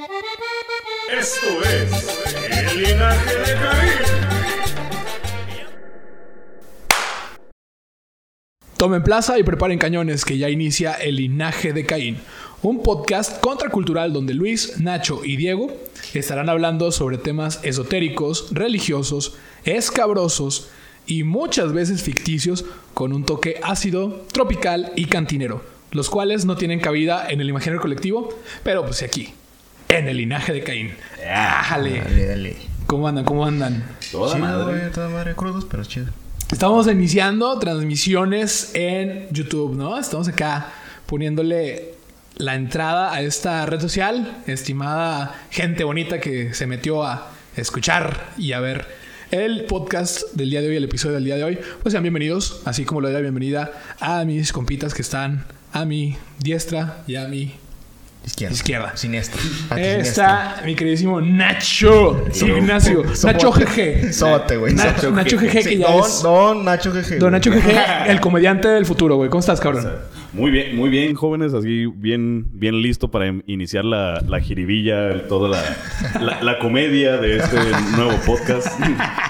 Esto es el linaje de Caín. Tomen plaza y preparen cañones que ya inicia el linaje de Caín, un podcast contracultural donde Luis, Nacho y Diego estarán hablando sobre temas esotéricos, religiosos, escabrosos y muchas veces ficticios con un toque ácido, tropical y cantinero, los cuales no tienen cabida en el imaginario colectivo, pero pues aquí, en el linaje de Caín. ¡Ájale! Dale, dale. ¿Cómo andan? ¿Cómo andan? Toda Chido, madre. güey, toda madre crudos, pero chido. Estamos iniciando transmisiones en YouTube, ¿no? Estamos acá poniéndole la entrada a esta red social, estimada gente bonita que se metió a escuchar y a ver el podcast del día de hoy, el episodio del día de hoy. Pues sean bienvenidos, así como le doy la bienvenida a mis compitas que están a mi diestra y a mi Izquierda. Izquierda. Siniestra. Está mi queridísimo Nacho Ignacio. Nacho GG. Sote, güey. Na- sote. Nacho GG que Sí, ya don, es... Don Nacho GG. Don. Nacho GG, el comediante del futuro, güey. ¿Cómo estás, cabrón? Muy bien, muy bien, jóvenes. Así bien, bien listo para in- iniciar la, la jiribilla, el- toda la, la, la comedia de este nuevo podcast.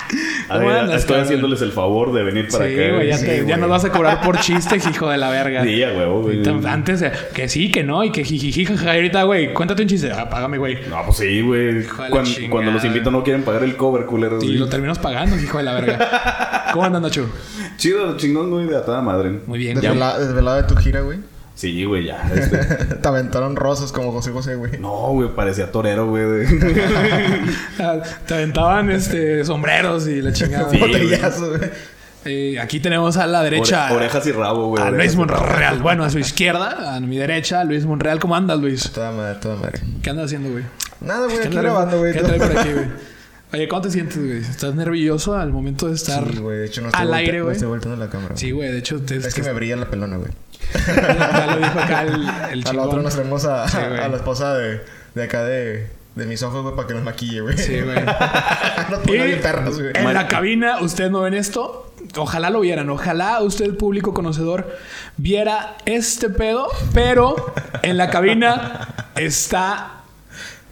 A ¿Cómo ver, andas, estoy cabrón? haciéndoles el favor de venir para sí, acá. güey, ya, sí, te- ya güey. nos vas a cobrar por chistes, hijo de la verga. Sí, a huevo, güey. Ahorita- Antes que sí, que no, y que jijiji. Ahorita, güey, cuéntate un chiste. Ah, págame, güey. No, pues sí, güey. Cuando, los invito no quieren pagar el cover, culeros. Y güey. lo terminas pagando, hijo de la verga. ¿Cómo andas, Nacho? Chido, chingón, güey, de a toda madre. Muy bien, güey. Desvela- Desvelado de tu gira, güey. Sí, güey, ya. este. Te aventaron rosas como José José, güey. No, güey, parecía torero, güey. Te aventaban este, sombreros y la chingada. Sí, güey. Botellazo, güey. Eh, aquí tenemos a la derecha. Ore- orejas y rabo, güey. A Luis rabo. Monreal. Bueno, a su izquierda, a mi derecha, Luis Monreal. ¿Cómo andas, Luis? Toda madre, toda madre. ¿Qué andas haciendo, güey? Nada, güey, ¿Qué aquí grabando, güey. ¿Qué trae por aquí, güey? Oye, ¿cómo te sientes, güey? ¿Estás nervioso al momento de estar Sí, güey. De hecho, no estoy, al aire, no güey? estoy volteando la cámara. Sí, güey. De hecho, te, Es que me brilla la pelona, güey. ya lo dijo acá el, el A la otra nos traemos a, Sí, güey. a la esposa de, de acá de, de mis ojos, güey, para que nos maquille, güey. Sí, güey. bien perros, güey. en la cabina, ustedes no ven esto. Ojalá lo vieran. Ojalá usted, público conocedor, viera este pedo. Pero en la cabina está,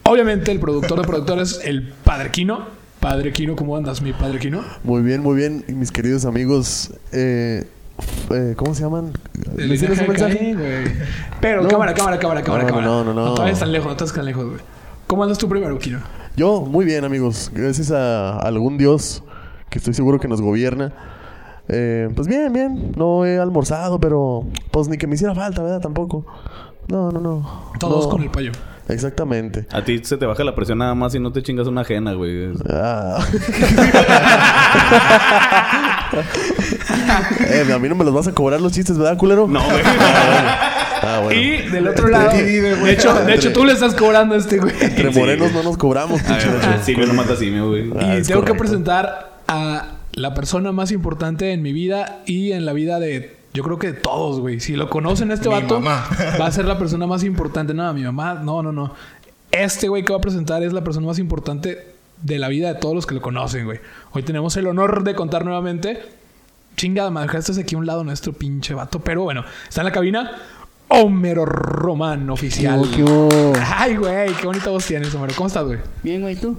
obviamente, el productor de productores, el Padre Quino. Padre Quino, ¿cómo andas, mi Padre Quino? Muy bien, muy bien, mis queridos amigos. Eh, eh, ¿Cómo se llaman? ¿Les tienes un mensaje? Güey. Pero No. cámara, cámara, cámara, cámara, No, cámara. no, no, no. todavía están lejos, no estás tan lejos, güey. ¿Cómo andas tú primero, Quino? Yo, muy bien, amigos. Gracias a algún Dios que estoy seguro que nos gobierna. Eh, pues bien, bien. No he almorzado, pero pues ni que me hiciera falta, ¿verdad? Tampoco. No, no, no. Todos No. con el payo. Exactamente. A ti se te baja la presión nada más y no te chingas una ajena, güey. Ah. eh, a mí no me los vas a cobrar los chistes, ¿verdad, culero? No, güey. Ah, bueno. Y del otro lado, de hecho, de hecho, tú le estás cobrando a este güey. Entre Sí, morenos güey. no nos cobramos, pinche ver, Nacho. Simio no mata simio, güey. Ah, y tengo que correcto. presentar a la persona más importante en mi vida y en la vida de, yo creo que de todos, güey. Si lo conocen a este Mi vato, mamá. va a ser la persona más importante. No, mi mamá, no, no, no. Este güey que va a presentar es la persona más importante de la vida de todos los que lo conocen, güey. Hoy tenemos el honor de contar nuevamente. Chingada, me dejaste aquí a un lado nuestro pinche vato. Pero bueno, está en la cabina Homero Román, oficial. ¿Qué? Ay, güey, qué bonita voz tienes, Homero. ¿Cómo estás, güey? Bien, güey, ¿tú?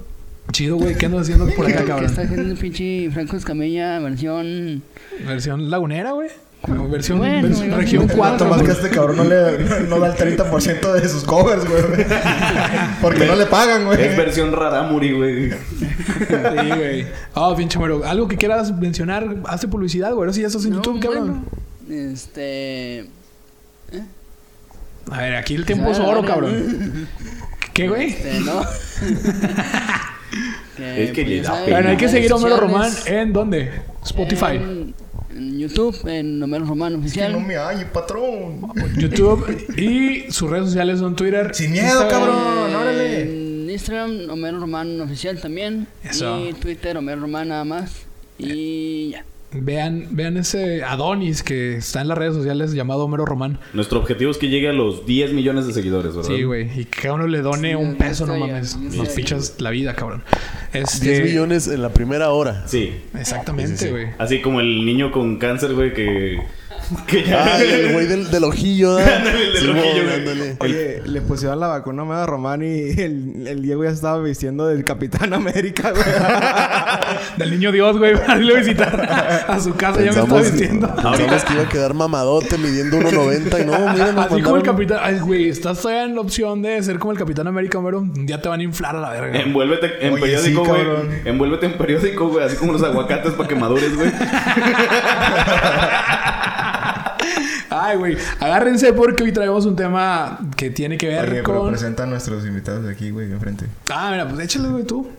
Chido, güey. ¿Qué andas haciendo por acá, ¿Qué cabrón? está haciendo un pinche Franco Escamilla versión... Versión lagunera, güey. Versión, Bueno, versión güey, región no, 4. Nomás que este cabrón no, le, no da el 30% de sus covers, güey. Porque no le pagan, güey. Es versión Raramuri, güey. Sí, güey. Ah, pinche Homero. Algo que quieras mencionar, hazte publicidad, güey. Ahora sí ya estás en No, YouTube, cabrón. bueno, este... A ver, aquí el tiempo es Ah, oro, verga. cabrón. ¿Qué, güey? Este, no. Es que le da saben, pena. Bueno, hay que seguir a Homero Román en dónde? Spotify. En, en YouTube, en Homero Román Que Oficial. no me hay, patrón. YouTube y sus redes sociales son Twitter. Sin miedo, Instagram. cabrón. Órale. En Instagram, Homero Román Oficial también. Eso. Y Twitter, Homero Román nada más. Y ya. Vean, vean ese Adonis que está en las redes sociales llamado Homero Román. Nuestro objetivo es que llegue a los 10 millones de seguidores, ¿verdad? Sí, güey. Y que a uno le done Sí, un peso, no mames. ya Nos fichas la vida, cabrón. Este... 10 millones en la primera hora. Sí. Exactamente, güey. Así como el niño con cáncer, güey, que. Ah, el güey del, del ojillo, ¿eh? Ándale, el del ojillo, güey. ándale. Oye, le pusieron la vacuna a Román y el, el Diego ya estaba vistiendo del Capitán América, güey. Del niño Dios, güey, para irlo a visitar a su casa. Ya me estaba diciendo. pensamos que iba a quedar mamadote midiendo 1.90 y no, mira, nos Así como el capitán. Ay, güey, estás todavía en la opción de ser como el capitán América, pero un día te van a inflar a la verga. Envuélvete en Oye, periódico, sí, güey. Envuélvete en periódico, güey. Así como los aguacates para que madures, güey. Ay, güey, agárrense porque hoy traemos un tema que tiene que ver Oye, pero con. presenta a nuestros invitados de aquí, güey, enfrente. Ah, mira, pues échale, güey, tú.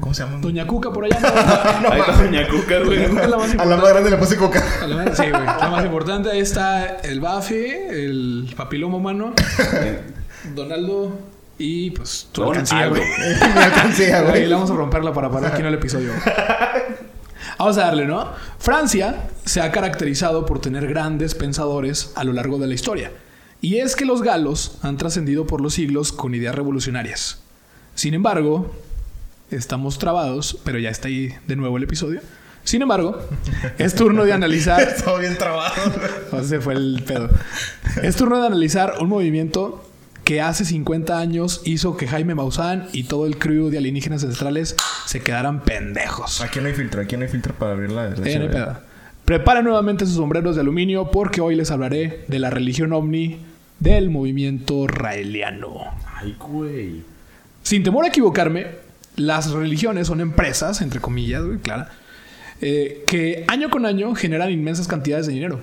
¿Cómo se llama? Doña Cuca por allá. ¿no? Ahí está Doña Cuca, güey. Doña Cuca es la más A la más grande le puse coca. A la más- Sí, güey. La más importante. Ahí está el Buffy, el papiloma humano, Donaldo y pues tu alcancía, güey. Me alcancía, Ahí güey. le vamos a romperla para parar aquí en el episodio. Vamos a darle, ¿no? Francia se ha caracterizado por tener grandes pensadores a lo largo de la historia. Y es que los galos han trascendido por los siglos con ideas revolucionarias. Sin embargo, estamos trabados, pero ya está ahí de nuevo el episodio. Sin embargo, es turno de analizar Todo bien trabado. o se fue el pedo. Es turno de analizar un movimiento que hace 50 años hizo que Jaime Maussan y todo el crew de alienígenas ancestrales se quedaran pendejos. Aquí no hay filtro, aquí no hay filtro para abrir la, la Eh. Preparen nuevamente sus sombreros de aluminio porque hoy les hablaré de la religión ovni del movimiento raeliano. Ay, güey. Sin temor a equivocarme, las religiones son empresas, entre comillas, güey, clara, eh, que año con año generan inmensas cantidades de dinero.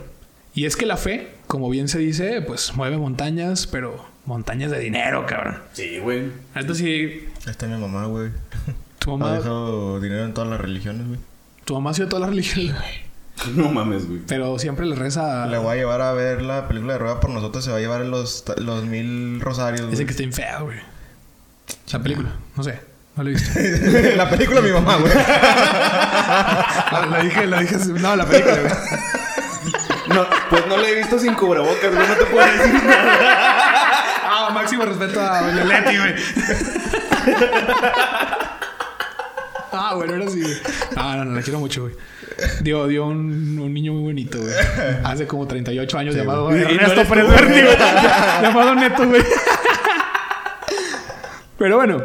Y es que la fe, como bien se dice, pues mueve montañas, pero montañas de dinero, cabrón. Sí, güey. Esto sí, Ahí está mi mamá, güey. tu Ha mamá, dejado dinero en todas las religiones, güey. tu mamá ha sido toda la religión, No mames, güey. pero siempre le reza. Le voy a llevar a ver la película de Rueda por nosotros. Se va a llevar los, los mil rosarios, Dicen güey. que está bien fea, güey. La película, no sé, no la he visto. la película de mi mamá, güey. la, la dije, la dije, no, la película, güey. No, pues no la he visto sin cubrebocas, güey. No te puedo decir nada. Máximo respeto a Doña Leti, güey. ah, bueno, ahora sí, güey. Ah, no, no, la quiero mucho, güey. Dio, dio un, un niño muy bonito, güey. Hace como 38 años llamado güey. Ernesto Presberti, güey. llamado Neto, güey. Pero bueno,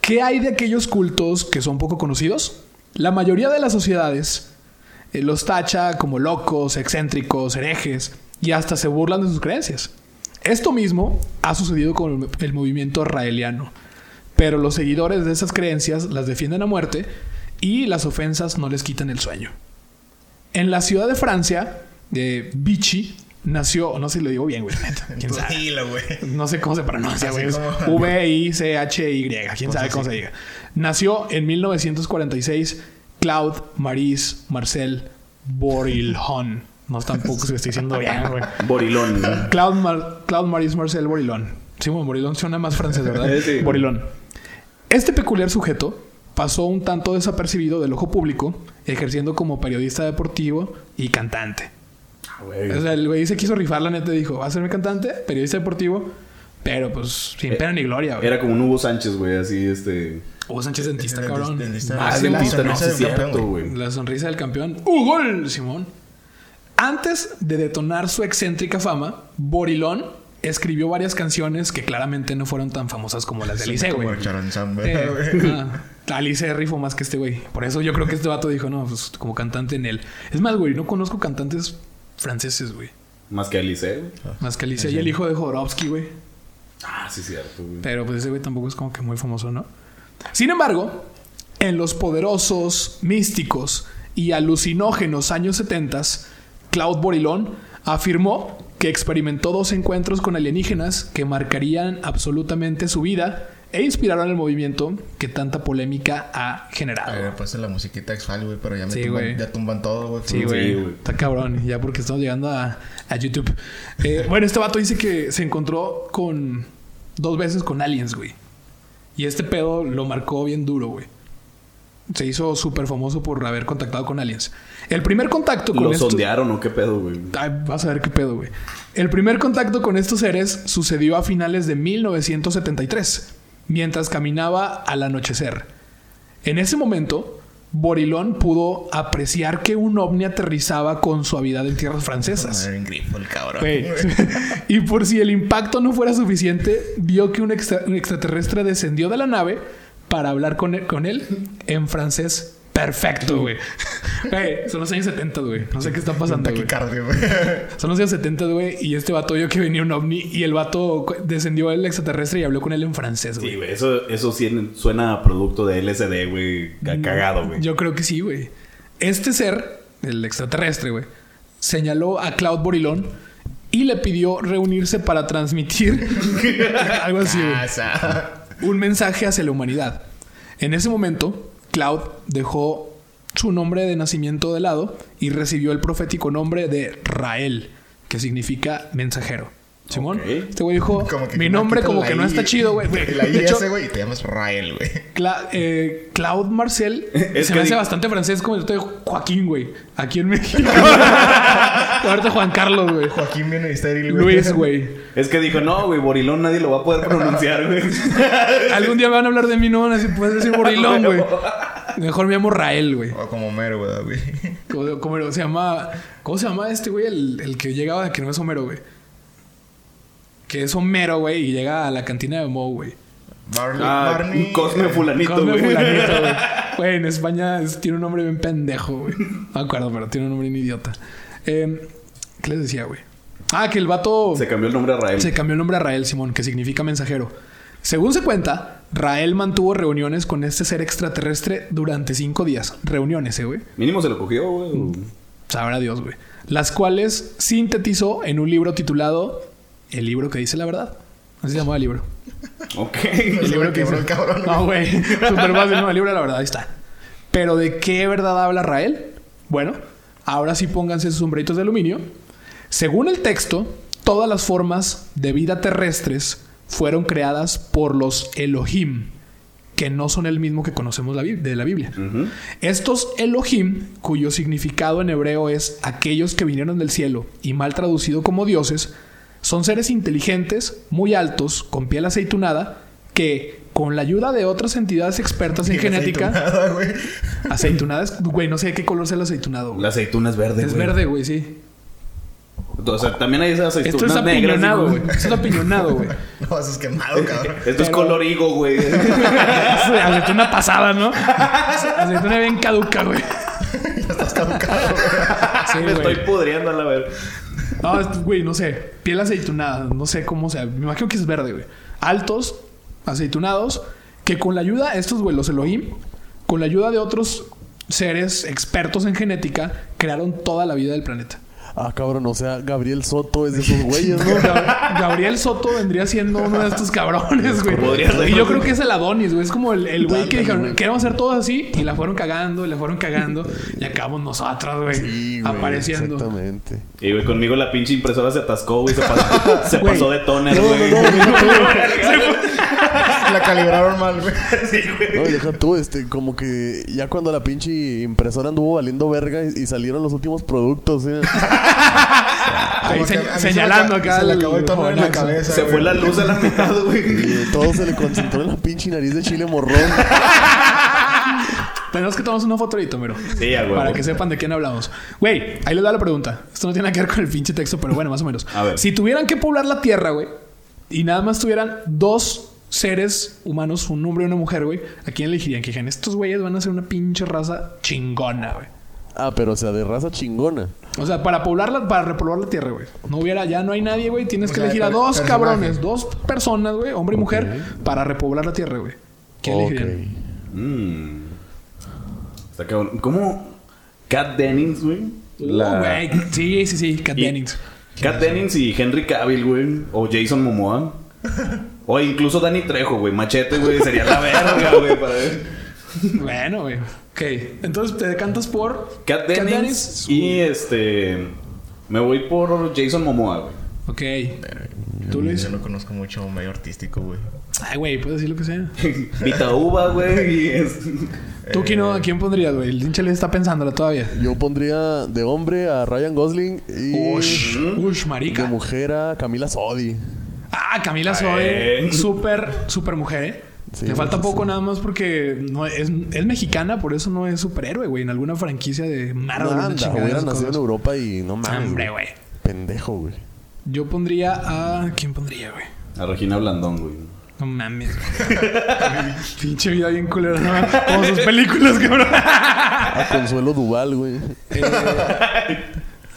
¿qué hay de aquellos cultos que son poco conocidos? La mayoría de las sociedades eh, los tacha como locos, excéntricos, herejes y hasta se burlan de sus creencias. Esto mismo ha sucedido con el, movimiento raeliano, pero los seguidores de esas creencias las defienden a muerte y las ofensas no les quitan el sueño. En la ciudad de Francia, de Vichy, nació, no sé si lo digo bien, güey, quién sabe. Tranquilo, güey. No sé cómo se pronuncia, güey. Como- V-I-C-H-Y. ¿Quién Pues sabe así. cómo se diga? Nació en 1946 Claude Maurice Marcel Borilhon. No tampoco se estoy diciendo bien, güey. Borilón. güey. Claude, Mar- Claude Maurice Marcel Borilhon. Sí, bueno, Borilhon suena más francés, ¿verdad? Sí. Borilhon. Este peculiar sujeto pasó un tanto desapercibido del ojo público, ejerciendo como periodista deportivo y cantante. Ah, güey. O sea, el güey se quiso rifar, la neta, dijo, va a ser mi cantante, periodista deportivo, pero pues sin pena ni gloria, güey. Era como un Hugo Sánchez, güey. Así, este... Hugo Sánchez dentista, cabrón. dentista- Ah, Ah, dentista, la- no, sonrisa sí cierto, campeón, güey. La sonrisa del campeón. ¡Ugol! Simón. Antes de detonar su excéntrica fama, Borilón escribió varias canciones que claramente no fueron tan famosas como las de Alice, Como güey. Eh, güey. ah, Alice rifó más que este güey. Por eso yo creo que este vato dijo, no, pues como cantante en él. Es más, güey, no conozco cantantes franceses, güey. Más que Alice, güey. Más que Alice y el hijo de Jodorowsky, güey. Ah, sí, cierto, güey. Pero pues ese güey tampoco es como que muy famoso, ¿no? Sin embargo, en los poderosos, místicos y alucinógenos años 70, Claude Borilón afirmó que experimentó dos encuentros con alienígenas que marcarían absolutamente su vida e inspiraron el movimiento que tanta polémica ha A generado. ver, pues la musiquita güey, pero ya me Sí, tumban, ya tumban todo, güey. Sí, güey. güey. Está cabrón. Ya porque estamos llegando a, a YouTube. Eh, bueno, este vato dice que se encontró con... Dos veces con aliens, güey. Y este pedo lo marcó bien duro, güey. Se hizo súper famoso por haber contactado con aliens. El primer contacto con ¿Lo estos... sondearon o qué pedo, güey? Ay, vas a ver qué pedo, güey. El primer contacto con estos seres sucedió a finales de 1973, mientras caminaba al anochecer. En ese momento, Borilón pudo apreciar que un ovni aterrizaba con suavidad en tierras francesas. Grifo el cabrón. Y por si el impacto no fuera suficiente, vio que un, extra- un extraterrestre descendió de la nave para hablar con él, con él en francés perfecto, güey. Son los años 70, güey. No sé qué está pasando, güey. Son los años 70, güey. Y este vato vio que venía un ovni y el vato descendió el extraterrestre y habló con él en francés, güey. Sí, güey. Eso, eso sí suena a producto de LSD, güey. Ca- Cagado, güey. Yo creo que sí, güey. Este ser, el extraterrestre, güey, señaló a Cloud Borilón y le pidió reunirse para transmitir algo así, güey. Un mensaje hacia la humanidad. En ese momento, Cloud dejó su nombre de nacimiento de lado y recibió el profético nombre de Rael, que significa mensajero. Simón, este güey dijo, mi no nombre como que no I- está chido, güey. La De hecho, güey, y te llamas Rael, güey. Cla- eh, Claude Marcel Es se que me hace bastante francés como el de Joaquín, güey. Aquí en México. Ahorita Juan Carlos, güey. Joaquín viene estéril, güey. Luis, güey. Es que dijo, no, güey, Borilón nadie lo va a poder pronunciar, güey. Algún día me van a hablar de mí, no van a decir, puedes decir Borilón, güey. Mejor me llamo Rael, güey. O como Homero, güey, güey. ¿Cómo, cómo se llama? ¿Cómo se llama este güey? El, el que llegaba, que no es Homero, güey. Que es Homero, güey, y llega a la cantina de Mo, güey. Barney. Ah, Barney. un Cosme fulanito, Cosme güey. fulanito, güey. Güey, en España es- tiene un nombre bien pendejo, güey. No me acuerdo, pero tiene un nombre bien idiota. Eh, ¿Qué les decía, güey? Ah, que el vato Se cambió el nombre a Rael. se cambió el nombre a Rael Simón, que significa mensajero. Según se cuenta, Rael mantuvo reuniones con este ser extraterrestre durante cinco días. Reuniones, eh, güey. Mínimo se lo cogió, güey. Sabrá Dios, güey. Las cuales sintetizó en un libro titulado El libro que dice la verdad. Así se llamaba el libro. Ok. El libro que quebró dice. el cabrón, No, güey. Súper fácil, no. El libro de la verdad, ahí está. Pero ¿de qué verdad habla Rael? Bueno, ahora sí pónganse sus sombreritos de aluminio. Según el texto, todas las formas de vida terrestres fueron creadas por los Elohim, que no son el mismo que conocemos de la Biblia. Estos Elohim, cuyo significado en hebreo es aquellos que vinieron del cielo y mal traducido como dioses, son seres inteligentes, muy altos, con piel aceitunada, que con la ayuda de otras entidades expertas en genética, aceitunada, güey. aceitunadas, güey, no sé de qué color sea el aceitunado. güey. La aceituna es verde, es güey. verde, güey, sí. O sea, también hay esas Esto aceitunas es negras. apiñonado, güey. Esto es apiñonado, güey. No, eso es quemado, cabrón. Esto es color higo, güey. aceituna pasada, ¿no? Aceituna bien caduca, güey. Ya estás caducado, güey. Sí, Me estoy pudriendo a la ver. No, es- güey, no sé. Piel aceitunada, no sé cómo sea. Me imagino que es verde, güey. Altos, aceitunados, que con la ayuda, estos, güey, los Elohim, con la ayuda de otros seres expertos en genética, crearon toda la vida del planeta. Ah, cabrón, o sea, Gabriel Soto es de esos güeyes, ¿no? Gab- Gabriel Soto vendría siendo uno de estos cabrones, güey. Y yo creo que es el Adonis, güey. Es como el el güey que dijeron, queremos hacer todo así. Y la fueron cagando, y la fueron cagando. Y acabamos nosotros, güey. Sí, güey, apareciendo. Exactamente. Y, güey, conmigo la pinche impresora se atascó, güey. Se pasó, se de toner, No, güey. no, no, deja tú. La calibraron mal, güey. No, y deja tú, este, como que ya cuando la pinche impresora anduvo valiendo verga y, y salieron los últimos productos, ¿eh? Ahí que señalando acá. Se le acabó el tono en la cabeza. Se güey. fue la luz a la mitad, güey. Y todo se le concentró en la pinche nariz de chile morrón. Tenemos que tomarnos una foto ahorita, mero. Sí, a huevo. Para que sepan de quién hablamos. Güey, ahí les da la pregunta. Esto no tiene nada que ver con el pinche texto, pero bueno, más o menos. A ver. Si tuvieran que poblar la Tierra, güey, y nada más tuvieran dos seres humanos, un hombre y una mujer, güey, ¿a quién elegirían? Que dijeran, estos güeyes van a ser una pinche raza chingona, güey. Ah, pero o sea, de raza chingona. O sea, para poblarla, para repoblar la Tierra, güey. No hubiera, ya no hay nadie, güey. Tienes O que sea, elegir a dos personaje. cabrones, dos personas, güey, hombre y mujer, para repoblar la Tierra, güey. ¿Quién Ok. elegirían? Mm. Está cabrón. ¿Cómo? Kat Dennings, güey. Oh, güey. Sí, sí, sí. Kat Y- Dennings. Kat Dennings y Henry Cavill, güey. O Jason Momoa. O incluso Danny Trejo, güey. Machete, güey. Sería la verga, güey, para ver. Bueno, güey. Ok. Entonces te decantas por. Kat Dennings y este... Me voy por Jason Momoa, güey. Ok. ¿Tú, Luis? Yo no conozco mucho medio artístico, güey. Ay, güey, puedes decir lo que sea. Vita Uva, güey. Es... ¿Tú quién, no, ¿a quién pondrías, güey? El hincha le está pensándola todavía. Yo pondría de hombre a Ryan Gosling y Ush, ush, de marica. mujer a Camila Sodi. Ah, Camila. Zoe. Súper, súper mujer, ¿eh? Sí, Le falta poco sí. nada más porque no es, es mexicana, por eso no es superhéroe, güey. En alguna franquicia de Marvel. de hubiera nacido en. Europa y no mames. Hombre, güey. Pendejo, güey. Yo pondría a. ¿Quién pondría, güey? A Regina Blandón, güey. No mames. güey. Pinche vida bien culera, ¿no? Como sus películas, cabrón. A Consuelo Duval, güey.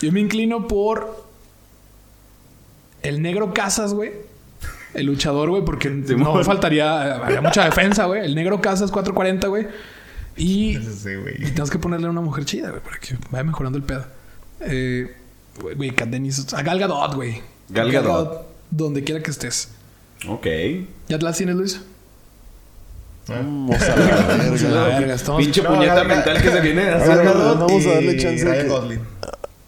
Yo me inclino por. El negro Casas, güey. El luchador, güey, porque no Simón. faltaría. Habría mucha defensa, güey. El negro Casas 440, güey. Y Sí, güey. Y tenemos que ponerle a una mujer chida, güey, para que vaya mejorando el pedo. Eh, güey, Kat Dennis. A Gal Gadot, güey. Gal Gadot. Donde quiera que estés. Ok. ¿Ya te las tienes, Luis? Vamos a la Vamos a la verga. Pinche puñeta mental que se viene Vamos a darle chance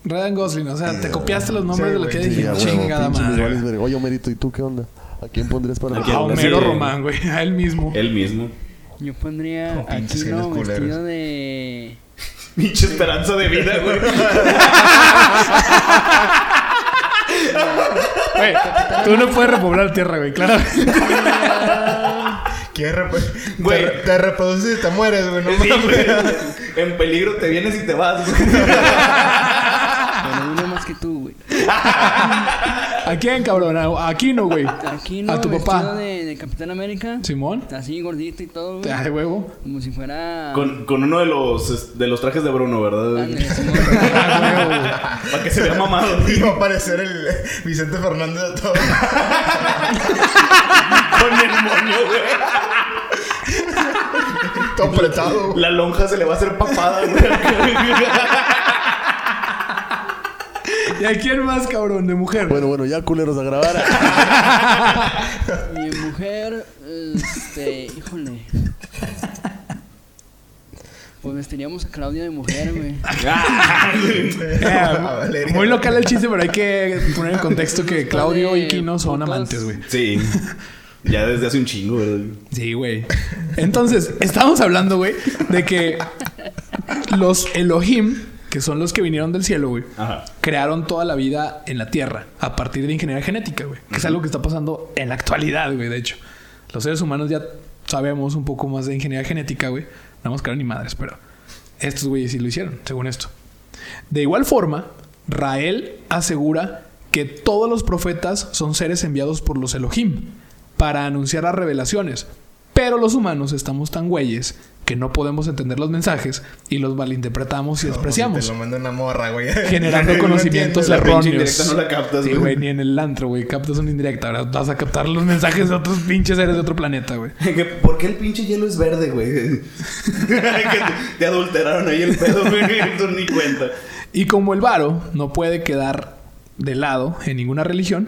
Ryan Gosling. O sea, te copiaste los nombres Sí, de lo que dije. a Chingada madre. Oye, Omerito, ¿y tú qué onda? ¿A quién pondrías para ¿A A? Homero. Román, güey. A él mismo. Él mismo. Yo pondría Como pinches aquí no genios culeros. vestido de. Pinche esperanza de vida, güey. Güey, tú no puedes repoblar tierra, güey, claro. ¿Quieres rep- Güey. Te, te reproduces y te mueres, güey. No Sí, mames. güey. En peligro te vienes y te vas, güey. Pero uno más que tú, güey. ¿A quién, cabrón? A Aquí no, güey. Aquí no A tu papá. de, de Capitán América. Simón. Así gordito y todo, güey. Ay, huevo. Como si fuera. Con, con uno de los, de los trajes de Bruno, ¿verdad? Simón. Para que se vea mamado. Y va a aparecer el Vicente Fernández de todo. Con el moño, güey. todo apretado. güey. La lonja se le va a hacer papada, güey. ¿Y a quién más, cabrón? De mujer. Bueno, bueno, ya culeros a grabar. Mi mujer, este, híjole. Pues vestiríamos a Claudia de mujer, güey. Eh, A Valeria. muy local el chiste, pero hay que poner en contexto que Claudio y Kino son amantes, güey. Sí. Ya desde hace un chingo, ¿verdad? Sí, güey. Entonces, estamos hablando, güey, de que los Elohim, que son los que vinieron del cielo, güey, Ajá. crearon toda la vida en la Tierra a partir de ingeniería genética, güey. Que es algo que está pasando en la actualidad, güey, de hecho. Los seres humanos ya sabemos un poco más de ingeniería genética, güey. No vamos a crear ni madres, pero estos güeyes sí lo hicieron, según esto. De igual forma, Rael asegura que todos los profetas son seres enviados por los Elohim para anunciar las revelaciones. Pero los humanos estamos tan güeyes que no podemos entender los mensajes y los malinterpretamos y despreciamos Te lo manda una morra, güey. generando No conocimientos erróneos. no la captas, Sí, güey. ni en el antro, güey. Captas una indirecta. Ahora vas a captar los mensajes de otros pinches seres de otro planeta, güey. ¿Por qué el pinche hielo es verde, güey? que te, te adulteraron ahí el pedo, güey. Tú ni cuenta. Y como el varo no puede quedar de lado en ninguna religión,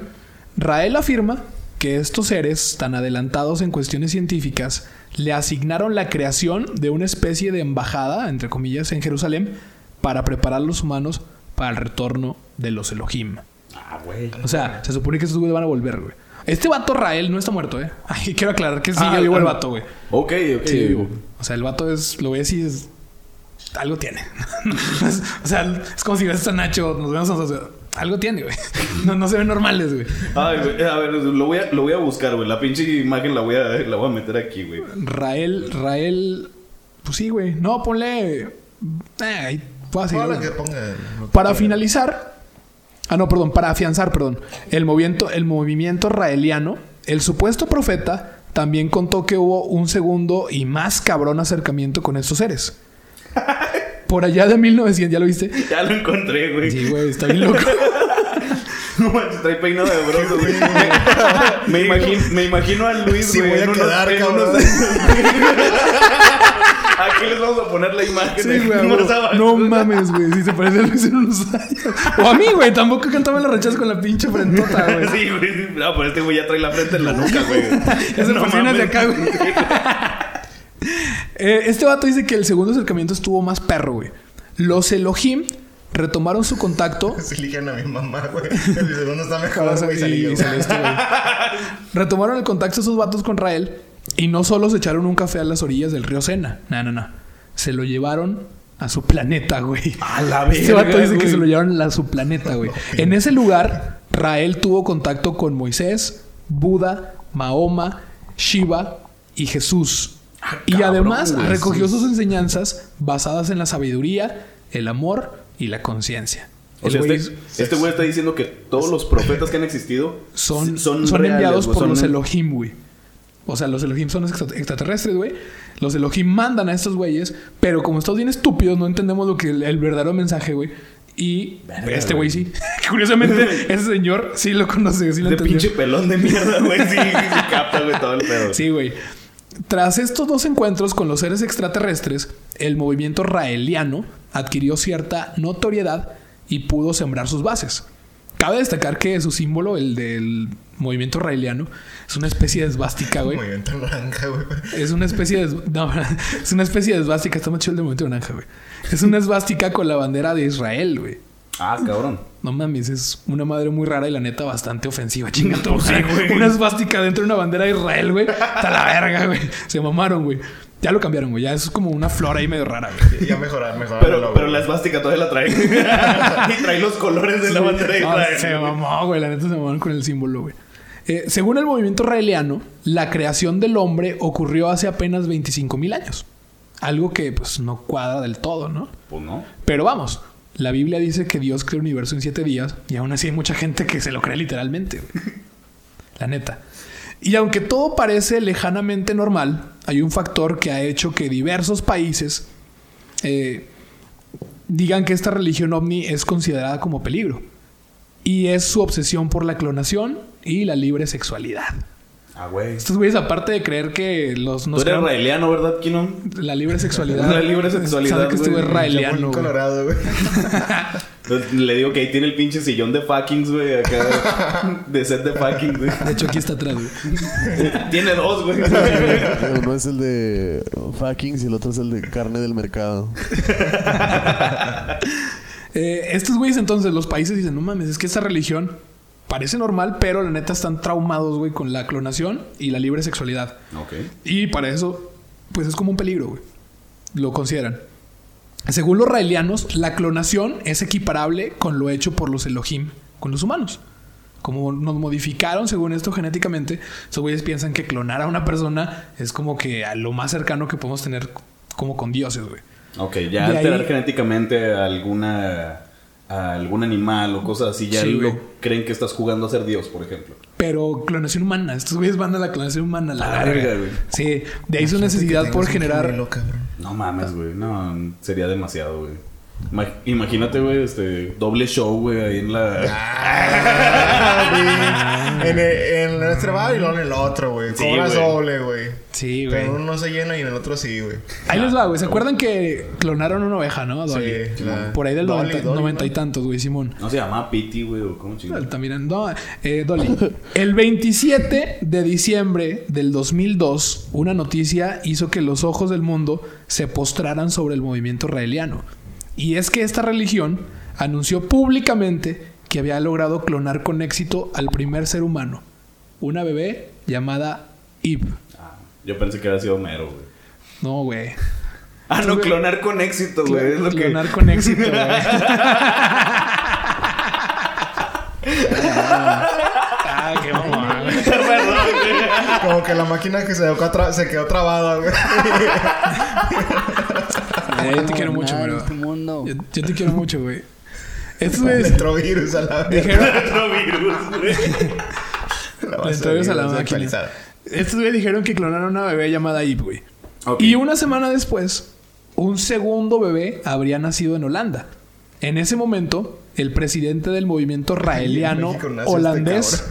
Rael afirma que estos seres tan adelantados en cuestiones científicas le asignaron la creación de una especie de embajada, entre comillas, en Jerusalén para preparar a los humanos para el retorno de los Elohim. Ah, güey. O sea, se supone que estos güeyes van a volver, güey. Este vato Rael no está muerto, ¿eh? Ay, quiero aclarar que sigue Ah, vivo el vato, güey. Ok, ok. Vivo. O sea, el vato es... Lo ves y es... Algo tiene. O sea, es como si ves a Nacho, nos vemos sea, algo tiene, güey. No, no se ven normales, güey. Ay, güey, a ver, lo voy a, lo voy a buscar, güey. La pinche imagen la voy a, la voy a meter aquí, güey. Rael, Rael... Pues sí, güey. No, ponle... Eh, güey. que ponga lo que Para finalizar, ah no, perdón, para afianzar, perdón, el movimiento, el movimiento raeliano, el supuesto profeta también contó que hubo un segundo y más cabrón acercamiento con estos seres. Por allá de 1900, ¿ya lo viste? Ya lo encontré, güey. Sí, güey, está bien loco. No manches, trae peinado de broso, güey. Me, imagino, me imagino a Luis, Sí, güey. voy a en unos- quedar, cabrón. Aquí les vamos a poner la imagen. Sí, de- güey. No mames, güey. Sí, se parece a Luis en unos años. O a mí, güey. Tampoco cantaba la rechazo con la pinche frentota, güey. Sí, güey. No, pero este güey ya trae la frente en la nuca, güey. Ya se No de acá, güey. Eh, este vato dice que el segundo acercamiento estuvo más perro, güey. Los Elohim retomaron su contacto. Se eligen a mi mamá, güey. El segundo está mejor, güey. y- y este, güey. Retomaron el contacto esos vatos con Rael y no solo se echaron un café a las orillas del río Sena. No, no, no. Se lo llevaron a su planeta, güey. A la Este verga, vato dice que se lo llevaron a su planeta, güey. En ese lugar, Rael tuvo contacto con Moisés, Buda, Mahoma, Shiva y Jesús. Y cabrón, además güey, recogió sus enseñanzas basadas en la sabiduría, el amor y la conciencia. O El sea, güey este, este güey está diciendo que todos los profetas que han existido son, son, son, reales, enviados güey, por son- los Elohim, güey. O sea, los Elohim son extra- extraterrestres, güey. Los Elohim mandan a estos güeyes, pero como estamos bien estúpidos, no entendemos lo que el, el verdadero mensaje, güey. Y este güey sí. Curiosamente, ese señor sí lo conoce, sí lo De entendió. pinche pelón de mierda, güey. Sí, sí, sí, capta, güey, todo el pedo. Sí, güey. Tras estos dos encuentros con los seres extraterrestres, el movimiento raeliano adquirió cierta notoriedad y pudo sembrar sus bases. Cabe destacar que su símbolo, el del movimiento raeliano, es una especie de esvástica, güey. Movimiento naranja, güey. Es una especie de... No, es una especie de esvástica. Está más chido el de movimiento naranja, güey. Es una esvástica con la bandera de Israel, güey. Ah, cabrón. No mames, es una madre muy rara y la neta bastante ofensiva. Chinga tu madre. Una esvástica dentro de una bandera de Israel, güey. Está la verga, güey. Se mamaron, güey. Ya lo cambiaron, güey. Ya es como una flor ahí medio rara, güey. Ya mejorar, mejorar. Pero, pero la esvástica todavía la trae. y trae los colores de la bandera de No, Israel. se mamó, güey. La neta se mamaron con el símbolo, güey. Eh, según el movimiento raeliano, la creación del hombre ocurrió hace apenas 25 mil años. Algo que, pues, no cuadra del todo, ¿no? Pues no. Pero vamos, la Biblia dice que Dios creó el universo en siete días y aún así hay mucha gente que se lo cree literalmente. La neta. Y aunque todo parece lejanamente normal, hay un factor que ha hecho que diversos países eh, digan que esta religión ovni es considerada como peligro. Y es su obsesión por la clonación y la libre sexualidad. Ah, güey. Estos güeyes, aparte de creer que los Tú eres crean- raeliano, ¿verdad, Kino? la libre sexualidad. La libre sexualidad, Sabe que este güey es güey. raeliano, güey. Colorado, güey. Entonces, Le digo que ahí tiene el pinche sillón de fuckings, güey. Acá. De set de fuckings, güey. De hecho, aquí está atrás, güey. Tiene dos, güey. Uno es el de fuckings y el otro es el de carne del mercado. Eh, estos güeyes entonces, los países dicen, no mames, es que esta religión parece normal, pero la neta están traumados, güey, con la clonación y la libre sexualidad. Ok. Y para eso, pues es como un peligro, güey. Lo consideran. Según los raelianos, la clonación es equiparable con lo hecho por los Elohim con los humanos. Como nos modificaron, según esto, genéticamente, esos güeyes piensan que clonar a una persona es como que a lo más cercano que podemos tener como con dioses, güey. Ok, ya De alterar ahí- genéticamente alguna. A algún animal o cosas así, ya Sí, lo creen que estás jugando a ser Dios, por ejemplo. Pero clonación humana. Estos güeyes van a la clonación humana. La verga. verga, güey. Sí, de ahí su necesidad por generar. No mames, güey. No, sería demasiado, güey. Ima- Imagínate, güey, este doble show, güey, ahí en la. Ah, en, el, en nuestro bar y luego en el otro, güey. Sí, Cobras doble, güey. Sí, güey. Pero uno se llena y en el otro sí, güey. Ahí les va, güey. ¿Se acuerdan que clonaron una oveja, no? Dolly. Sí, la- Por ahí del Dolly, 90, Dolly, 90 y ¿no? tantos, güey, Simón. No se llamaba Pity, güey, o cómo chingado. También, no, eh, Dolly. El 27 de diciembre del 2002, una noticia hizo que los ojos del mundo se postraran sobre el movimiento raeliano. Y es que esta religión anunció públicamente que había logrado clonar con éxito al primer ser humano, una bebé llamada Eve. Yo pensé que había sido mero, güey. No, güey. Ah, no, clonar con éxito, güey. Es que. Clonar con éxito, güey. ah, qué mamón. Como que la máquina que se quedó, tra- se quedó trabada, güey. Eh, yo te quiero mucho, bro. este. Yo, yo te quiero mucho, güey. Estos güeyes Entró virus a la vez. dijeron... Otro virus, güey. Entró a la máquina. Estos güeyes dijeron que clonaron a una bebé llamada Eve, güey. Y una semana después, un segundo bebé habría nacido en Holanda. En ese momento, el presidente del movimiento raeliano este holandés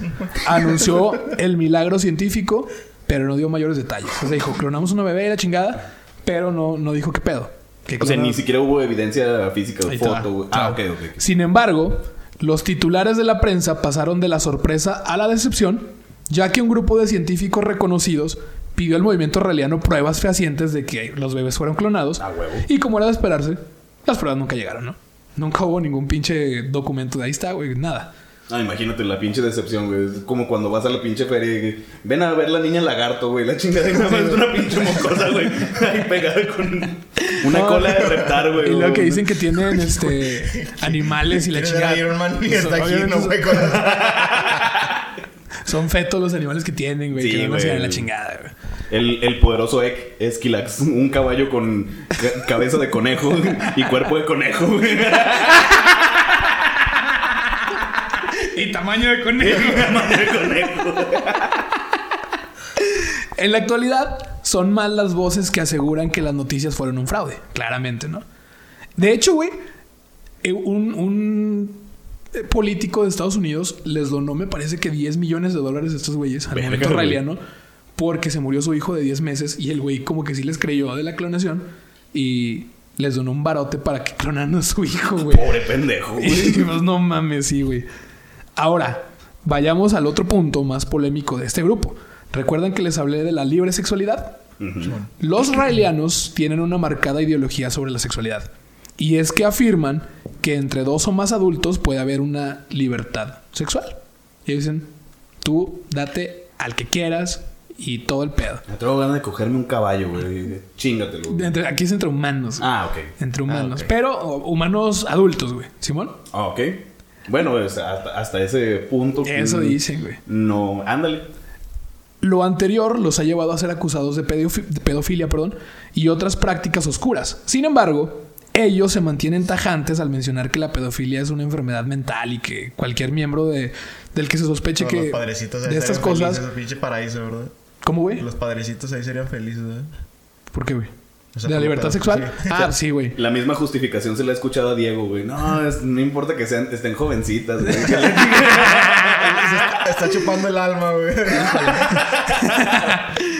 anunció el milagro científico, pero no dio mayores detalles. O sea, dijo, clonamos una bebé y la chingada, pero no, no dijo qué pedo. Que O sea, ni siquiera hubo evidencia física foto, Ah, va. ok, ok. Sin embargo, los titulares de la prensa pasaron de la sorpresa a la decepción, ya que un grupo de científicos reconocidos pidió al movimiento raeliano pruebas fehacientes de que los bebés fueron clonados. A huevo. Y como era de esperarse, las pruebas nunca llegaron, ¿no? Nunca hubo ningún pinche documento de ahí está, güey, nada. Ah, imagínate la pinche decepción, güey. Es como cuando vas a la pinche feria y ven a ver la niña lagarto, güey. La chingada nada más una pinche mocosa, güey. Ahí pegada con una No. cola de reptar, güey. Y lo que dicen que tienen este animales y la chingada. Iron Man y está aquí, no, güey. con- Son fetos los animales que tienen, güey. Sí, que no güey. se la chingada, güey. El, el poderoso Ek Esquilax. Un caballo con ca- cabeza de conejo y cuerpo de conejo. Y tamaño de conejo. Madre de conejo. En la actualidad, son más las voces que aseguran que las noticias fueron un fraude. Claramente, ¿no? De hecho, güey, eh, un, un, político de Estados Unidos les donó, me parece que 10 millones de dólares a estos güeyes al Verga, movimiento güey. israeliano porque se murió su hijo de 10 meses y el güey como que sí les creyó de la clonación y les donó un barote para que clonaran a su hijo, güey. Pobre pendejo, güey. Y pues no mames, sí, güey. Ahora, vayamos al otro punto más polémico de este grupo. ¿Recuerdan que les hablé de la libre sexualidad? Los raelianos tienen una marcada ideología sobre la sexualidad. Y es que afirman que entre dos o más adultos puede haber una libertad sexual. Y dicen, tú date al que quieras y todo el pedo. Me tengo ganas de cogerme un caballo, güey. Chingatelo. güey. Entre- aquí es entre humanos. Ah, ok. Entre humanos. Ah, ok. Pero humanos adultos, güey. ¿Simón? Ah, ok. Bueno, pues, hasta, hasta ese punto. Eso dicen, güey. No, ándale. Lo anterior los ha llevado a ser acusados de, pedofi- de pedofilia perdón, y otras prácticas oscuras. Sin embargo, ellos se mantienen tajantes al mencionar que la pedofilia es una enfermedad mental y que cualquier miembro de, del que se sospeche Pero que los padrecitos ahí de estas cosas... Pinche paraíso, ¿verdad? ¿Cómo, güey? Los padrecitos ahí serían felices, ¿verdad? ¿Por qué, güey? O sea, ¿De la libertad sexual? sí. Ah, sí, güey. La misma justificación se la he escuchado a Diego, güey. No, es- no importa que sean, estén jovencitas, güey. Está chupando el alma, güey.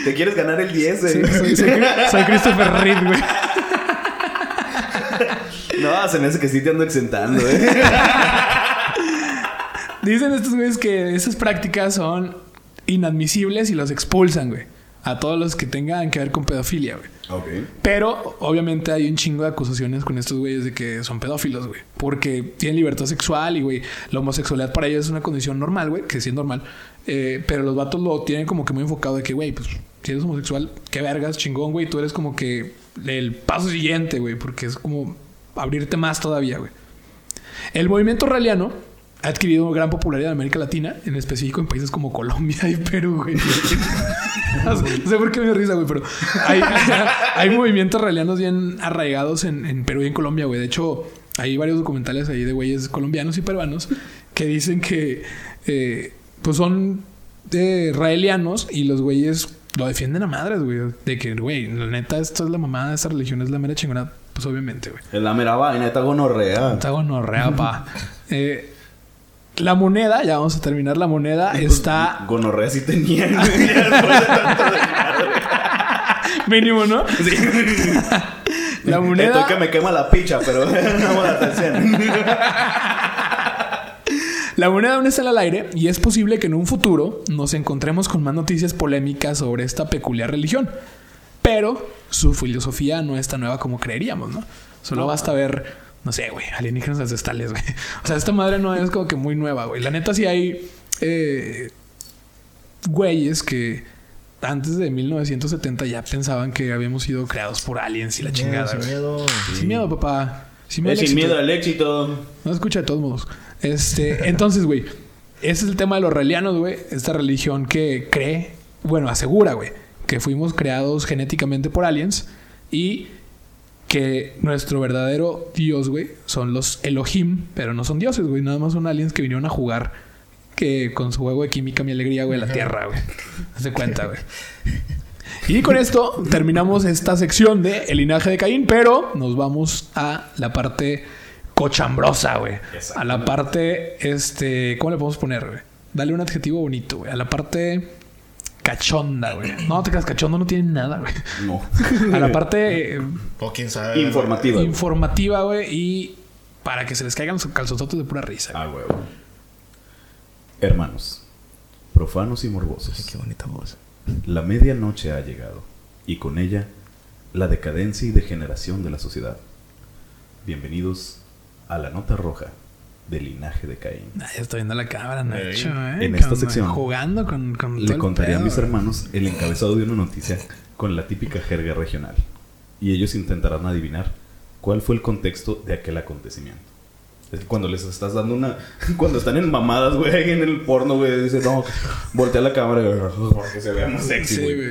Te quieres ganar el 10, güey. Sí, soy, soy- soy Christopher Reed, güey. No, se me hace que sí te ando exentando, eh. Dicen estos güeyes que esas prácticas son inadmisibles y los expulsan, güey. A todos los que tengan que ver con pedofilia, güey. Ok. Pero obviamente hay un chingo de acusaciones con estos güeyes de que son pedófilos, güey. Porque tienen libertad sexual y, güey, la homosexualidad para ellos es una condición normal, güey, que sí es normal. Eh, pero los vatos lo tienen como que muy enfocado de que, güey, pues si eres homosexual, qué vergas, chingón, güey. Tú eres como que el paso siguiente, güey, porque es como abrirte más todavía, güey. El movimiento raeliano ha adquirido gran popularidad en América Latina, en específico en países como Colombia y Perú, güey. no, sé, por qué me risa, güey, pero hay, hay movimientos raelianos bien arraigados en, en Perú y en Colombia, güey. De hecho, hay varios documentales ahí de güeyes colombianos y peruanos que dicen que eh, pues son de raelianos y los güeyes lo defienden a madres, güey. De que, güey, la neta, esto es la mamada, esta religión es la mera chingona. Pues obviamente, güey. Es la mera vaina, esta gonorrea. Está gonorrea, pa. Eh, la moneda, ya vamos a terminar. La moneda está Gonorrea sí desmadre. mínimo, ¿no? Sí. La moneda, que me quema la picha, pero no la atención. la moneda aún está en el aire y es posible que en un futuro nos encontremos con más noticias polémicas sobre esta peculiar religión. Pero su filosofía no es tan nueva como creeríamos, ¿no? Solo basta ver, no sé, güey, alienígenas ancestrales, güey. O sea, esta madre no es como que muy nueva, güey. La neta sí hay eh, güeyes que antes de 1970 ya pensaban que habíamos sido creados por aliens y la chingada. Sin miedo. Sin miedo, papá. Sin miedo, Es al sin éxito. miedo al éxito. No escucha de todos modos. Este, entonces, güey, ese es el tema de los relianos, güey. Esta religión que cree, bueno, asegura, güey, que fuimos creados genéticamente por aliens y que nuestro verdadero Dios, güey, son los Elohim, pero no son dioses, güey, nada más son aliens que vinieron a jugar que con su juego de química mi alegría, güey, la tierra, güey. Haz cuenta, güey. Y con esto terminamos esta sección de El linaje de Caín, pero nos vamos a la parte cochambrosa, güey. A la parte, este, ¿cómo le podemos poner, güey? Dale un adjetivo bonito, güey. A la parte cachonda, güey. No te creas, cachondo no tiene nada, güey. No. A la parte eh, O quién sabe. Informativa. güey. informativa, güey, y para que se les caigan los calzototes de pura risa. güey. Ah, huevo. Hermanos, profanos y morbosos. Qué bonita voz. La medianoche ha llegado, y con ella la decadencia y degeneración de la sociedad. Bienvenidos a la nota roja del linaje de Caín. Ah, ya estoy viendo la cámara, Nacho, eh. En esta Con- sección, Jugando con, con Le contaré a mis hermanos el encabezado de una noticia con la típica jerga regional, y ellos intentarán adivinar cuál fue el contexto de aquel acontecimiento. Es que cuando les estás dando una. Cuando están en mamadas, güey, en el porno, güey, dice, no, voltea la cámara, güey, porque se vea más sexy, Sí, güey.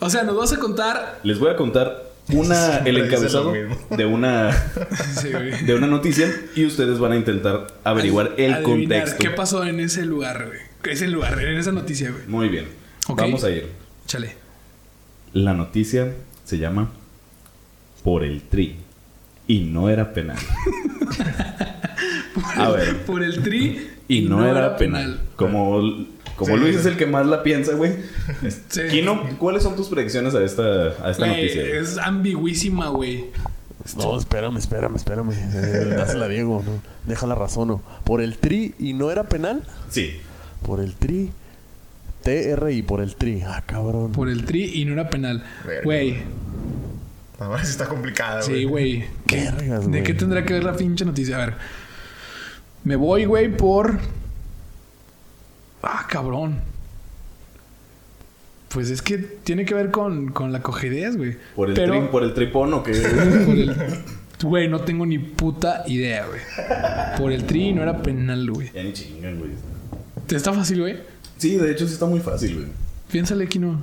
O sea, nos vas a contar. Les voy a contar una, el encabezado de una, Sí, de una noticia y ustedes van a intentar averiguar el Adivinar contexto. ¿Qué pasó en ese lugar, güey? Ese lugar, en esa noticia, güey. Muy bien. Vamos a ir. Chale. La noticia se llama Por el Tri. Y no era penal. a ver. Por el tri. Y no, era, penal. Como, como Sí. Luis es el que más la piensa, güey. Sí. Kino, ¿cuáles son tus predicciones a esta, a esta Güey, noticia? güey? es ambiguísima, güey. No, espérame, espérame, espérame. Eh, dásela a Diego, ¿no? Déjala razono. Por el tri y no era penal. Sí. Por el tri. TRI, por el tri. Ah, cabrón. Por el tri y no era penal. Güey. Ahora sí está complicada, Sí, güey. ¿Qué- Vergas, ¿De güey. qué tendrá que ver la pinche noticia? A ver. Me voy, güey, por. Ah, cabrón. Pues es que tiene que ver con, con la cogidez, güey. Por el, Pero, tri- por el tripón o qué. por el- Güey, no tengo ni puta idea, güey. Por el tri no era penal, güey. ya ni chingan, güey. ¿Te está fácil, güey? Sí, de hecho sí está muy fácil, güey. Piénsale, Kino.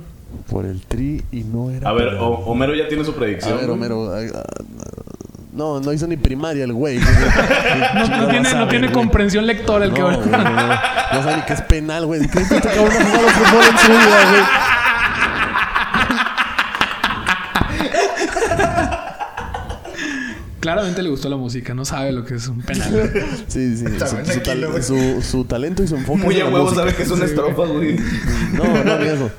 Por el tri y no era A ver, penal. O- Homero ya tiene su A predicción. ver, güey. Homero. No, no hizo ni primaria el güey. No, no tiene, no tiene comprensión lectora el No, cabrón. güey, no, no. No sabe ni qué es penal, güey. ¿Qué este cabrón ha jugado fútbol en su vida, güey? Claramente le gustó la música, no sabe lo que es un penal. Sí, sí. Está Su, su tal- su- su talento y su enfoque. Muy a huevo sabe que es una estrofa, güey. No, no, ni eso.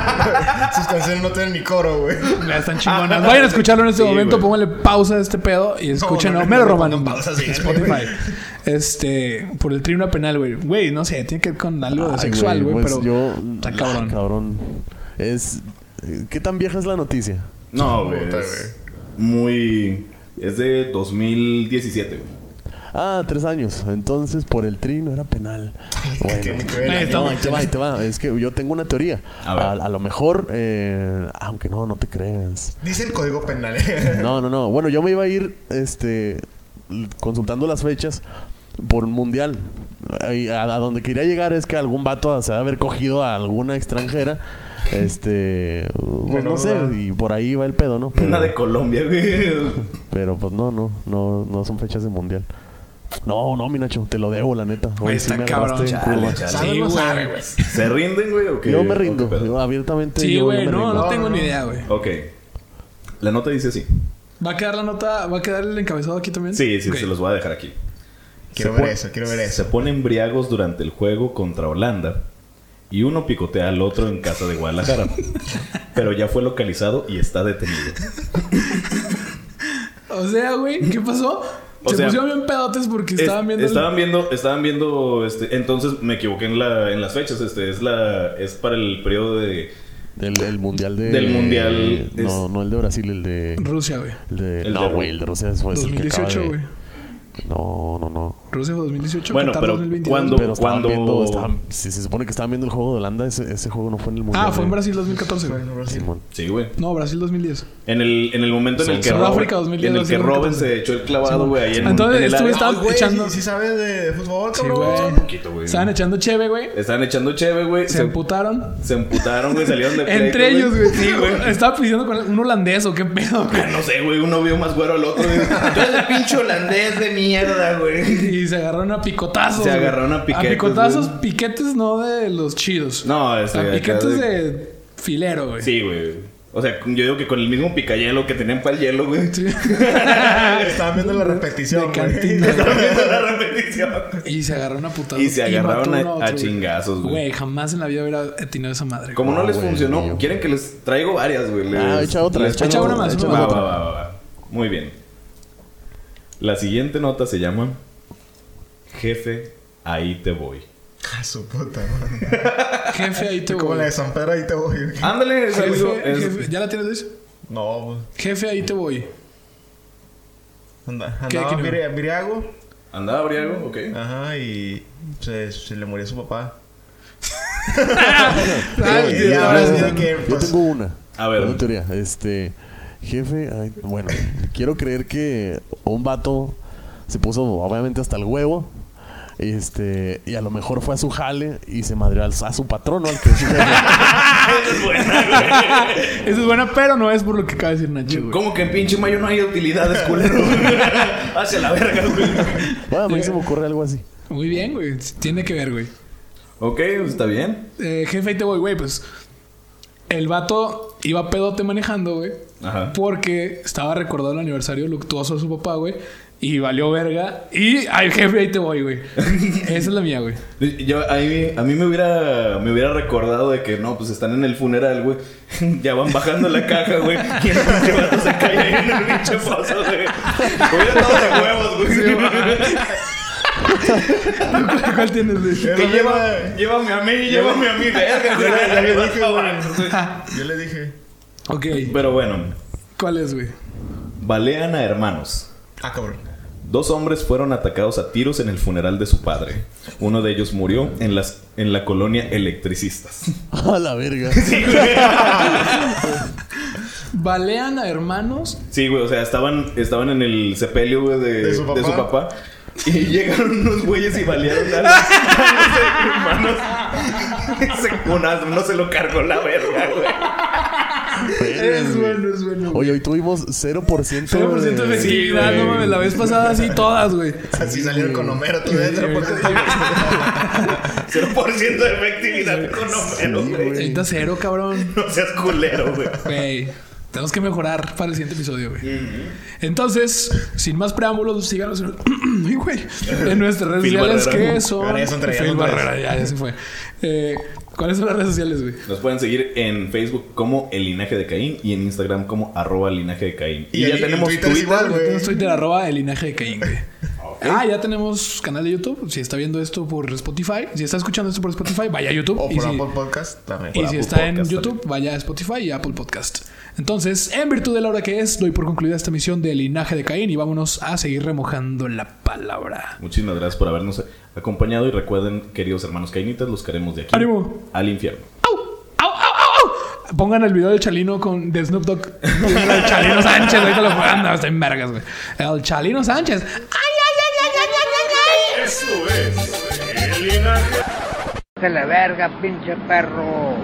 Sus canciones no tienen ni coro, güey. Ya están chingonas. Vayan a escucharlo en este Sí, momento, güey. pónganle pausa a este pedo y escuchen no, a no, Homero no, Román no, en pausa, sí, Spotify. Este, por el tribuna penal, güey. Güey, no sé, tiene que ver con algo Ay, sexual, güey, pues pero yo. está cabrón. Cabrón. Es. ¿Qué tan vieja es la noticia? No, güey. Es muy. Es de 2017, güey. Ah, tres años. Entonces, por el tri no era penal. Bueno. No, ahí te va, ahí te va. Es que yo tengo una teoría. A ver. A, a lo mejor, eh, aunque no, no te creas. Dice el código penal. No, no, no. Bueno, yo me iba a ir, este, consultando las fechas por un mundial. A, a donde quería llegar es que algún vato se va a haber cogido a alguna extranjera. Este, pues, no sé, y por ahí va el pedo, ¿no? Pero, Una de Colombia, güey. pero pues no, no, no, no son fechas de mundial. No, no, mi Nacho, te lo debo, la neta. Güey, sí está cabrón. Chale, Sí, güey. sabe, güey. ¿Se rinden, güey? ¿o qué? Yo me ¿O qué rindo, yo abiertamente. Sí, yo- yo güey, me no, rindo. no tengo ni idea, güey. Ok. La nota dice así. ¿Va a quedar la nota, va a quedar el encabezado aquí también? Sí, sí, se los voy a dejar aquí. Quiero Se ver eso, quiero ver Se eso. ponen briagos durante el juego contra Holanda y uno picotea al otro en casa de Guadalajara. pero ya fue localizado y está detenido. O sea, güey, ¿qué pasó? O Se sea, pusieron bien pedotes porque Es- estaban viendo... el- estaban viendo, estaban viendo, este, entonces me equivoqué en la, en las fechas, este, es la, es para el periodo de, Del el mundial de. Del mundial No, es- no el de Brasil, el de. Rusia, güey. El de El no, de- güey, el de Rusia fue el que acaba 2018, de- güey. No, no, no. Rusia fue 2018, Bueno, Qatar pero 2022. cuando- Pero cuando- viendo, estaban- si se supone que estaban viendo el juego de Holanda, ese, ese juego no fue en el mundial. Ah, fue en Brasil 2014, güey. Sí, güey. No, Brasil 2010. En el, en el momento en el que Sudáfrica Robin, 2010, en el que 2014. Robin se echó el clavado, güey, ahí en, Entonces, en el área. estaban Ah, echando- sí, sí sabes de fútbol, Sí, cabrón. güey. Un poquito, güey. Estaban echando cheve, güey. Estaban echando cheve, güey. Se emputaron. se emputaron, güey, salieron de pleito, Entre ellos, güey. Sí, güey. Estaba pidiendo con un holandés o qué pedo, güey. No sé, güey, uno vio más güero al otro. güey. Tú eres el pinche holandés de mierda, güey. Y se agarraron a picotazos. Se agarraron a piquetes, picotazos, güey. piquetes no de los chidos. No, este, A piquetes de- de filero, güey. Sí, güey. O sea, yo digo que con el mismo picayelo que tenían para el hielo, güey. Sí. Estaban viendo la repetición, güey. Estaban viendo la repetición. Y se agarraron a putazos. Y se agarraron mató a- a chingazos, güey. Güey, jamás en la vida hubiera tenido esa madre. Como no Ah, les güey, funcionó, quieren que les traigo varias, güey. Les- Ah, echa otra, les echa una más, echa una Va, más. va, va, va, va. Muy bien. La siguiente nota se llama Jefe, ahí te voy. A su puta madre. Jefe, ahí te Como voy. la de San Pedro, ahí te voy. Ándale, es algo- Jefe, es- jefe. ¿Ya la tienes, Luis? No, pues. Jefe, ahí te voy. Anda, ¿Qué, andaba viriago. ¿Andaba briago? Ok. Ajá, y se, se le murió su papá. Yo pues, tengo una. A ver. Una teoría. Este. Jefe, ay, bueno, quiero creer que un vato se puso obviamente hasta el huevo Este, y a lo mejor fue a su jale y se madreó al- a su patrón, ¿no? Al que Esa es buena, pero no es por lo que acaba de decir Nacho, güey. ¿Cómo que en pinche mayo no hay utilidades, culero? Hacia la verga, güey. Bueno, a mí se me ocurre algo así. Muy bien, güey. Tiene que ver, güey. Ok, pues está bien. Eh, jefe, ahí te voy, güey. Pues el vato iba pedote manejando, güey. Ajá. Porque estaba recordando el aniversario luctuoso de su papá, güey. Y valió verga. Y, ay, jefe, ahí te voy, güey. Esa es la mía, güey. Yo, a, mí, a mí me hubiera me hubiera recordado de que no, pues están en el funeral, güey. Ya van bajando la caja, güey. Y el pinche vato se cae ahí en el pinche güey. Hubiera estado de huevos, güey. ¿Cuál tienes, güey? que lleva, llévame a mí, llévame a mí, güey. Güey. güey. Yo le dije. Ok. Pero bueno, ¿Cuál es, güey? balean a hermanos. Ah, cabrón. Dos hombres fueron atacados a tiros en el funeral de su padre. Uno de ellos murió en, las, en la colonia Electricistas. A la verga. Balean a hermanos. Sí, güey, o sea, estaban, estaban en el sepelio, güey, de, ¿De su papá? de su papá. Y llegaron unos güeyes y balearon a los, a los hermanos. Se- una- no se lo cargó la verga, güey. Es bueno, es bueno. Oye, hoy tuvimos 0%, 0% de efectividad, Sí, no mames. La vez pasada sí, todas, güey. Así salieron con Homero todavía. 0% de efectividad con Homero, güey. Ahorita cero, cabrón. No seas culero, güey. Güey. Tenemos que mejorar para el siguiente episodio, güey. Entonces, sin más preámbulos, síganos en, nuestras redes sociales que son. Ya tres. Barrera, ya, ya se fue. Eh, ¿Cuáles son las redes sociales, güey? Nos pueden seguir en Facebook como El Linaje de Caín y en Instagram como arroba Linaje de Caín. Y, Y ya en- tenemos en Twitter Twitter, es igual, güey. Tenemos Twitter, arroba el linaje de Caín, güey. Ah, ya tenemos canal de YouTube. Si está viendo esto por Spotify, si está escuchando esto por Spotify, vaya a YouTube. O y por si, Apple Podcast también. y si está en YouTube, vaya a Spotify y Apple Podcast. Entonces, en virtud de la hora que es, doy por concluida esta misión del linaje de Caín y vámonos a seguir remojando la palabra. Muchísimas gracias por habernos acompañado y recuerden, queridos hermanos cainitas, los queremos de aquí ¡Ánimo! al infierno. ¡Au! ¡Au, au, au, au! Pongan el video del Chalino con de Snoop Dogg. El Chalino Sánchez, ahorita lo pongan. No, está en vergas, güey. El Chalino Sánchez. ¡Ay, ay, ay, ay, ay, ay, ay! Esto es el linaje la verga, pinche perro.